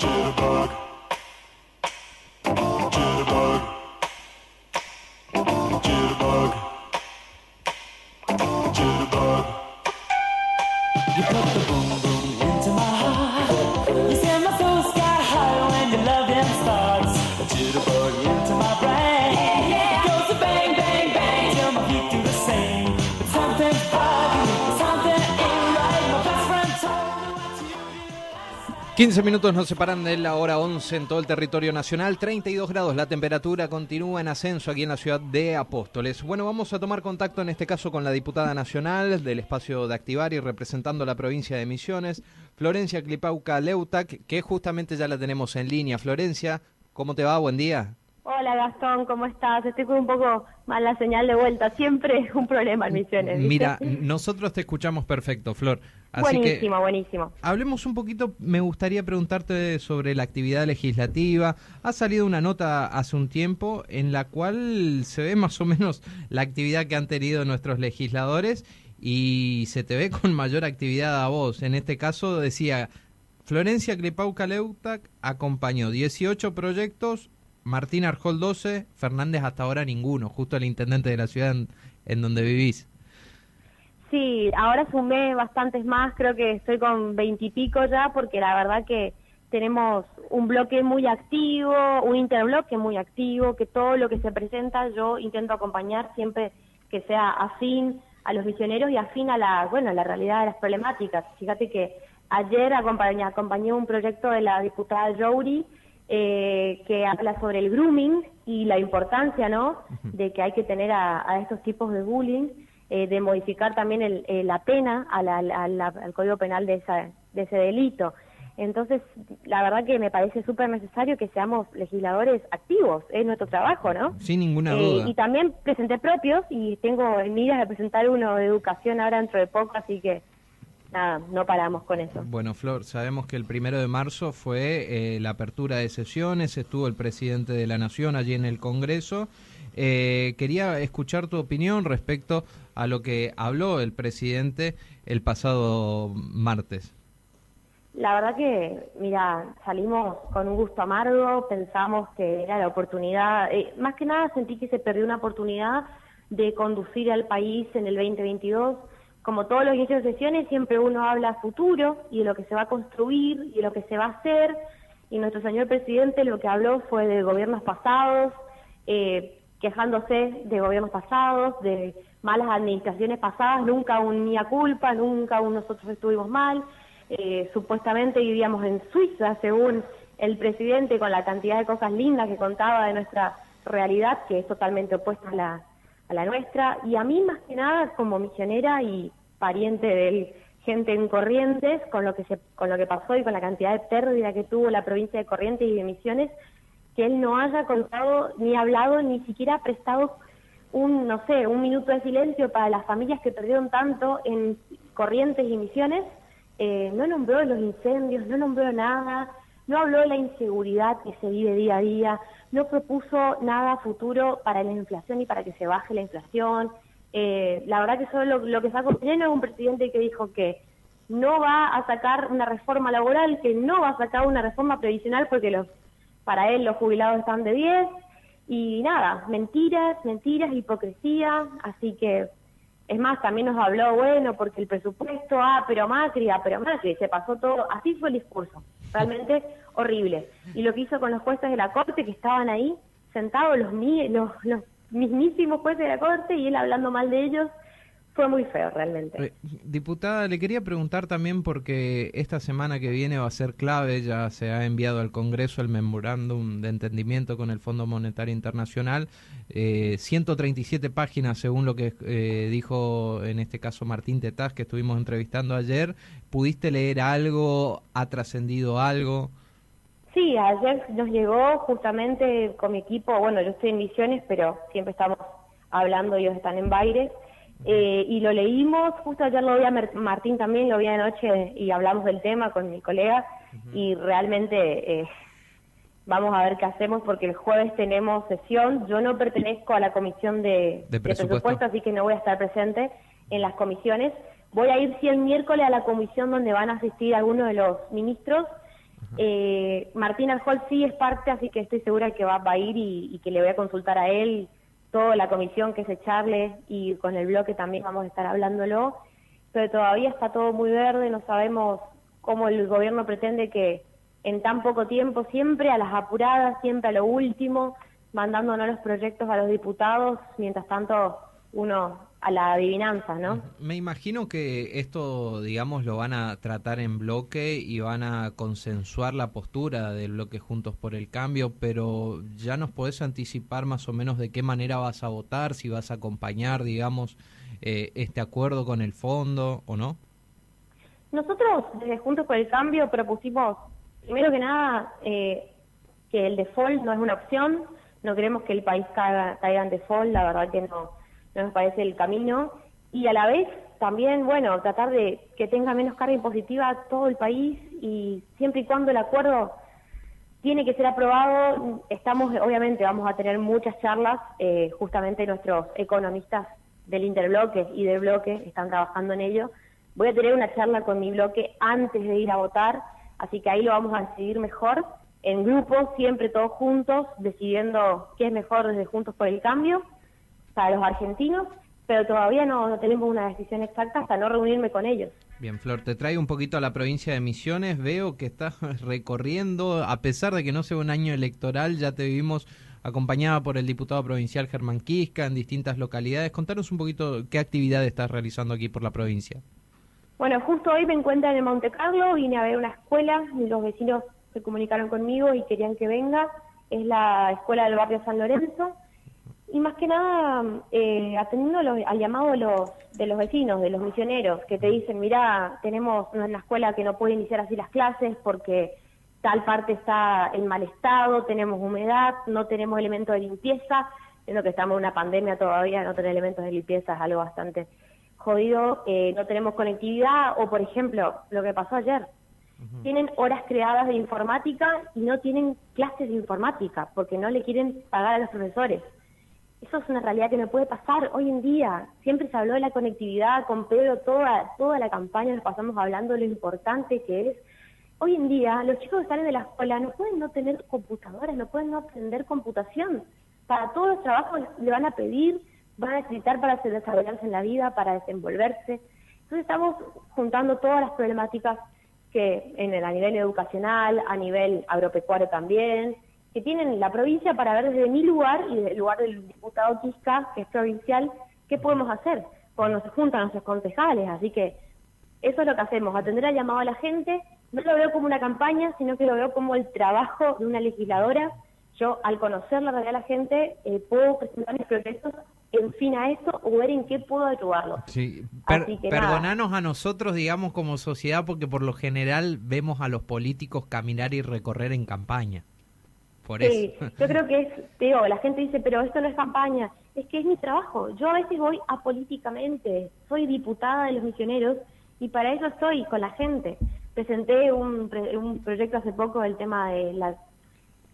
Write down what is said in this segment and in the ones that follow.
jitterbug. 15 minutos nos separan de la hora 11 en todo el territorio nacional, 32 grados, la temperatura continúa en ascenso aquí en la ciudad de Apóstoles. Bueno, vamos a tomar contacto en este caso con la diputada nacional del espacio de Activar y representando la provincia de Misiones, Florencia Clipauca Leutac, que justamente ya la tenemos en línea. Florencia, ¿cómo te va? Buen día. Hola Gastón, ¿cómo estás? Estoy con un poco mala señal de vuelta. Siempre es un problema en Misiones. Mira, nosotros te escuchamos perfecto, Flor. buenísimo, buenísimo. Hablemos un poquito, me gustaría preguntarte sobre la actividad legislativa. Ha salido una nota hace un tiempo en la cual se ve más o menos la actividad que han tenido nuestros legisladores y se te ve con mayor actividad a vos. En este caso decía, Florencia Clepauca Leutac acompañó 18 proyectos Martín Arjol 12, Fernández hasta ahora ninguno, justo el intendente de la ciudad en, donde vivís. Sí, ahora sumé bastantes más, creo que estoy con veintipico ya, porque la verdad que tenemos un bloque muy activo, un interbloque muy activo, que todo lo que se presenta yo intento acompañar siempre que sea afín a los visioneros y afín a la, bueno, a la realidad de las problemáticas. Fíjate que ayer acompañé, acompañé un proyecto de la diputada Jouri, eh, que habla sobre el grooming y la importancia, ¿no?, de que hay que tener a, estos tipos de bullying, eh, de modificar también el, eh, la pena al Código Penal de, de ese delito. Entonces, la verdad que me parece súper necesario que seamos legisladores activos, es nuestro trabajo, ¿no? Sin ninguna duda. y también presenté propios y tengo en miras de presentar uno de educación ahora dentro de poco, así que nada, no paramos con eso. Bueno, Flor, sabemos que el primero de marzo fue eh, la apertura de sesiones, estuvo el presidente de la Nación allí en el Congreso. Eh, quería escuchar tu opinión respecto a lo que habló el presidente el pasado martes. La verdad que, mira, salimos con un gusto amargo, pensamos que era la oportunidad, eh, más que nada sentí que se perdió una oportunidad de conducir al país en el 2022 como todos los inicios de sesiones, siempre uno habla futuro y de lo que se va a construir y de lo que se va a hacer. Y nuestro señor presidente lo que habló fue de gobiernos pasados, eh, quejándose de gobiernos pasados, de malas administraciones pasadas, nunca un mía culpa, nunca un nosotros estuvimos mal. Eh, supuestamente vivíamos en Suiza, según el presidente, con la cantidad de cosas lindas que contaba de nuestra realidad, que es totalmente opuesta a la, a la nuestra. Y a mí, más que nada, como misionera y pariente de gente en Corrientes, con lo que se, con lo que pasó y con la cantidad de pérdida que tuvo la provincia de Corrientes y de Misiones, que él no haya contado ni hablado ni siquiera prestado un no sé un minuto de silencio para las familias que perdieron tanto en Corrientes y Misiones, eh, no nombró los incendios, no nombró nada, no habló de la inseguridad que se vive día a día, no propuso nada futuro para la inflación y para que se baje la inflación. Eh, la verdad que solo lo, que sacó lleno es un presidente que dijo que no va a sacar una reforma laboral, que no va a sacar una reforma previsional porque los para él los jubilados están de 10 y nada, mentiras, mentiras, hipocresía, así que es más, también nos habló, bueno, porque el presupuesto, ah, pero Macri, ah, pero Macri, se pasó todo, así fue el discurso, realmente horrible. Y lo que hizo con los jueces de la Corte que estaban ahí, sentados los, los, los mismísimos jueces de la Corte y él hablando mal de ellos, fue muy feo realmente. Eh, diputada, le quería preguntar también porque esta semana que viene va a ser clave, ya se ha enviado al Congreso el memorándum de entendimiento con el Fondo Monetario Internacional, eh, 137 páginas según lo que eh, dijo en este caso Martín Tetaz que estuvimos entrevistando ayer. ¿Pudiste leer algo? ¿Ha trascendido algo? Sí, ayer nos llegó justamente con mi equipo, bueno, yo estoy en Misiones, pero siempre estamos hablando, ellos están en Baires, eh, y lo leímos, justo ayer lo vi a Martín también, lo vi anoche y hablamos del tema con mi colega, y realmente eh, vamos a ver qué hacemos porque el jueves tenemos sesión, yo no pertenezco a la comisión de, presupuesto. así que no voy a estar presente en las comisiones, voy a ir sí el miércoles a la comisión donde van a asistir algunos de los ministros, Eh, Martín Arjol sí es parte, así que estoy segura que va, a ir y, que le voy a consultar a él toda la comisión que se charle y con el bloque también vamos a estar hablándolo, pero todavía está todo muy verde, no sabemos cómo el gobierno pretende que en tan poco tiempo, siempre a las apuradas, siempre a lo último, mandándonos los proyectos a los diputados, mientras tanto uno a la adivinanza, ¿no? Me imagino que esto, digamos, lo van a tratar en bloque y van a consensuar la postura del bloque Juntos por el Cambio, pero ya nos podés anticipar más o menos de qué manera vas a votar, si vas a acompañar, digamos, eh, este acuerdo con el fondo o no. Nosotros desde Juntos por el Cambio propusimos, primero que nada, eh, que el default no es una opción, no queremos que el país caiga, caiga en default, la verdad que no no nos parece el camino. Y a la vez también, bueno, tratar de que tenga menos carga impositiva todo el país y siempre y cuando el acuerdo tiene que ser aprobado, estamos, obviamente, vamos a tener muchas charlas, eh, justamente nuestros economistas del interbloque y del bloque están trabajando en ello. Voy a tener una charla con mi bloque antes de ir a votar, así que ahí lo vamos a decidir mejor, en grupo, siempre todos juntos, decidiendo qué es mejor desde Juntos por el Cambio para los argentinos, pero todavía no, tenemos una decisión exacta hasta no reunirme con ellos. Bien, Flor, te traigo un poquito a la provincia de Misiones. Veo que estás recorriendo, a pesar de que no sea un año electoral, ya te vimos acompañada por el diputado provincial Germán Quisca en distintas localidades. Contanos un poquito qué actividad estás realizando aquí por la provincia. Bueno, justo hoy me encuentro en el Monte Carlo, vine a ver una escuela, los vecinos se comunicaron conmigo y querían que venga. Es la escuela del barrio San Lorenzo y más que nada, eh, atendiendo al llamado de los, de los vecinos, de los misioneros, que te dicen, mira, tenemos una escuela que no puede iniciar así las clases porque tal parte está en mal estado, tenemos humedad, no tenemos elementos de limpieza, lo que estamos en una pandemia todavía, no tener elementos de limpieza es algo bastante jodido, eh, no tenemos conectividad, o por ejemplo, lo que pasó ayer, tienen horas creadas de informática y no tienen clases de informática porque no le quieren pagar a los profesores. Eso es una realidad que no puede pasar hoy en día. Siempre se habló de la conectividad, con Pedro toda, toda la campaña nos pasamos hablando de lo importante que es. Hoy en día los chicos que salen de la escuela no pueden no tener computadoras, no pueden no aprender computación. Para todos los trabajos le van a pedir, van a necesitar para desarrollarse en la vida, para desenvolverse. Entonces estamos juntando todas las problemáticas que en el, a nivel educacional, a nivel agropecuario también, que tienen la provincia para ver desde mi lugar y desde el lugar del diputado Quisca, que es provincial, qué podemos hacer cuando se juntan nuestros concejales. Así que eso es lo que hacemos, atender al llamado a la gente. No lo veo como una campaña, sino que lo veo como el trabajo de una legisladora. Yo, al conocer la realidad de la gente, eh, puedo presentar mis proyectos en fin a eso o ver en qué puedo ayudarlo. Sí, perdonanos a nosotros, digamos, como sociedad, porque por lo general vemos a los políticos caminar y recorrer en campaña sí, yo creo que es, digo, la gente dice, pero esto no es campaña, es que es mi trabajo. Yo a veces voy apolíticamente, soy diputada de los misioneros y para eso estoy con la gente. Presenté un, un proyecto hace poco del tema de la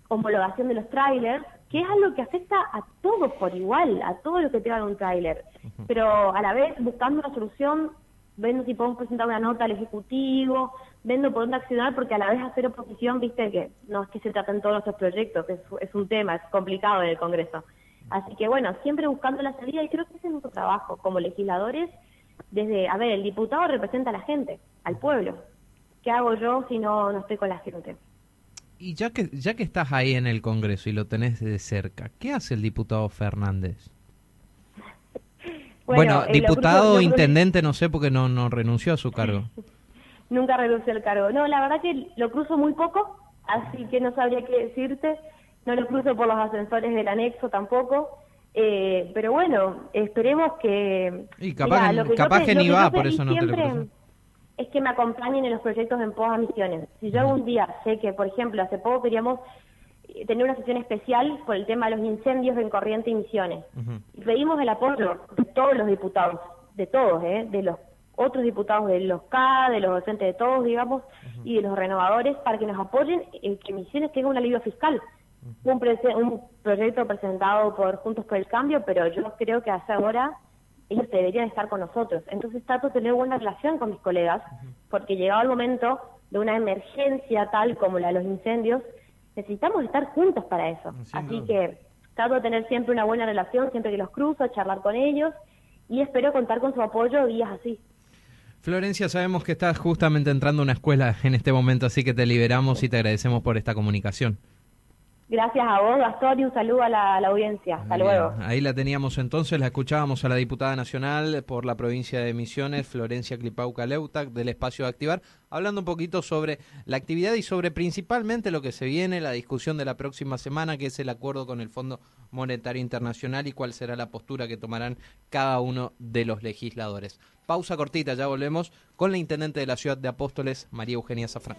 homologación de los trailers, que es algo que afecta a todos por igual, a todo lo que tenga un trailer, pero a la vez buscando una solución viendo si podemos presentar una nota al Ejecutivo, viendo por dónde accionar, porque a la vez hacer oposición, viste que no es que se traten todos nuestros proyectos, es, es un tema, es complicado en el Congreso. Así que bueno, siempre buscando la salida y creo que ese es nuestro trabajo como legisladores, desde, a ver, el diputado representa a la gente, al pueblo. ¿Qué hago yo si no, no estoy con la gente? Y ya que, ya que estás ahí en el Congreso y lo tenés de cerca, ¿qué hace el diputado Fernández? Bueno, eh, diputado, intendente, no sé, porque no, no renunció a su cargo. Nunca renunció al cargo. No, la verdad que lo cruzo muy poco, así que no sabría qué decirte. No lo cruzo por los ascensores del anexo tampoco. Eh, pero bueno, esperemos que... Y capaz, que, ni va, por eso no te lo cruzo. Es que me acompañen en los proyectos en pos a misiones. Si yo algún día sé que, por ejemplo, hace poco queríamos tener una sesión especial por el tema de los incendios en Corriente y Misiones. Y pedimos el apoyo de todos los diputados, de todos, ¿eh? de los otros diputados de los K, de los docentes de todos, digamos, y de los renovadores, para que nos apoyen en que Misiones tenga un alivio fiscal. un, un, proyecto presentado por Juntos por el Cambio, pero yo creo que hace ahora ellos deberían estar con nosotros. Entonces trato de tener buena relación con mis colegas, porque llegado el momento de una emergencia tal como la de los incendios, necesitamos estar juntos para eso. Así que trato de tener siempre una buena relación, siempre que los cruzo, charlar con ellos y espero contar con su apoyo días así. Florencia, sabemos que estás justamente entrando a una escuela en este momento, así que te liberamos y te agradecemos por esta comunicación. Gracias a vos, Gastón, y un saludo a la, audiencia. Hasta luego. Ahí la teníamos entonces, la escuchábamos a la diputada nacional por la provincia de Misiones, Florencia Clipauca Leutac, del espacio de Activar, hablando un poquito sobre la actividad y sobre principalmente lo que se viene, la discusión de la próxima semana, que es el acuerdo con el Fondo Monetario Internacional y cuál será la postura que tomarán cada uno de los legisladores. Pausa cortita, ya volvemos con la intendente de la ciudad de Apóstoles, María Eugenia Zafrán.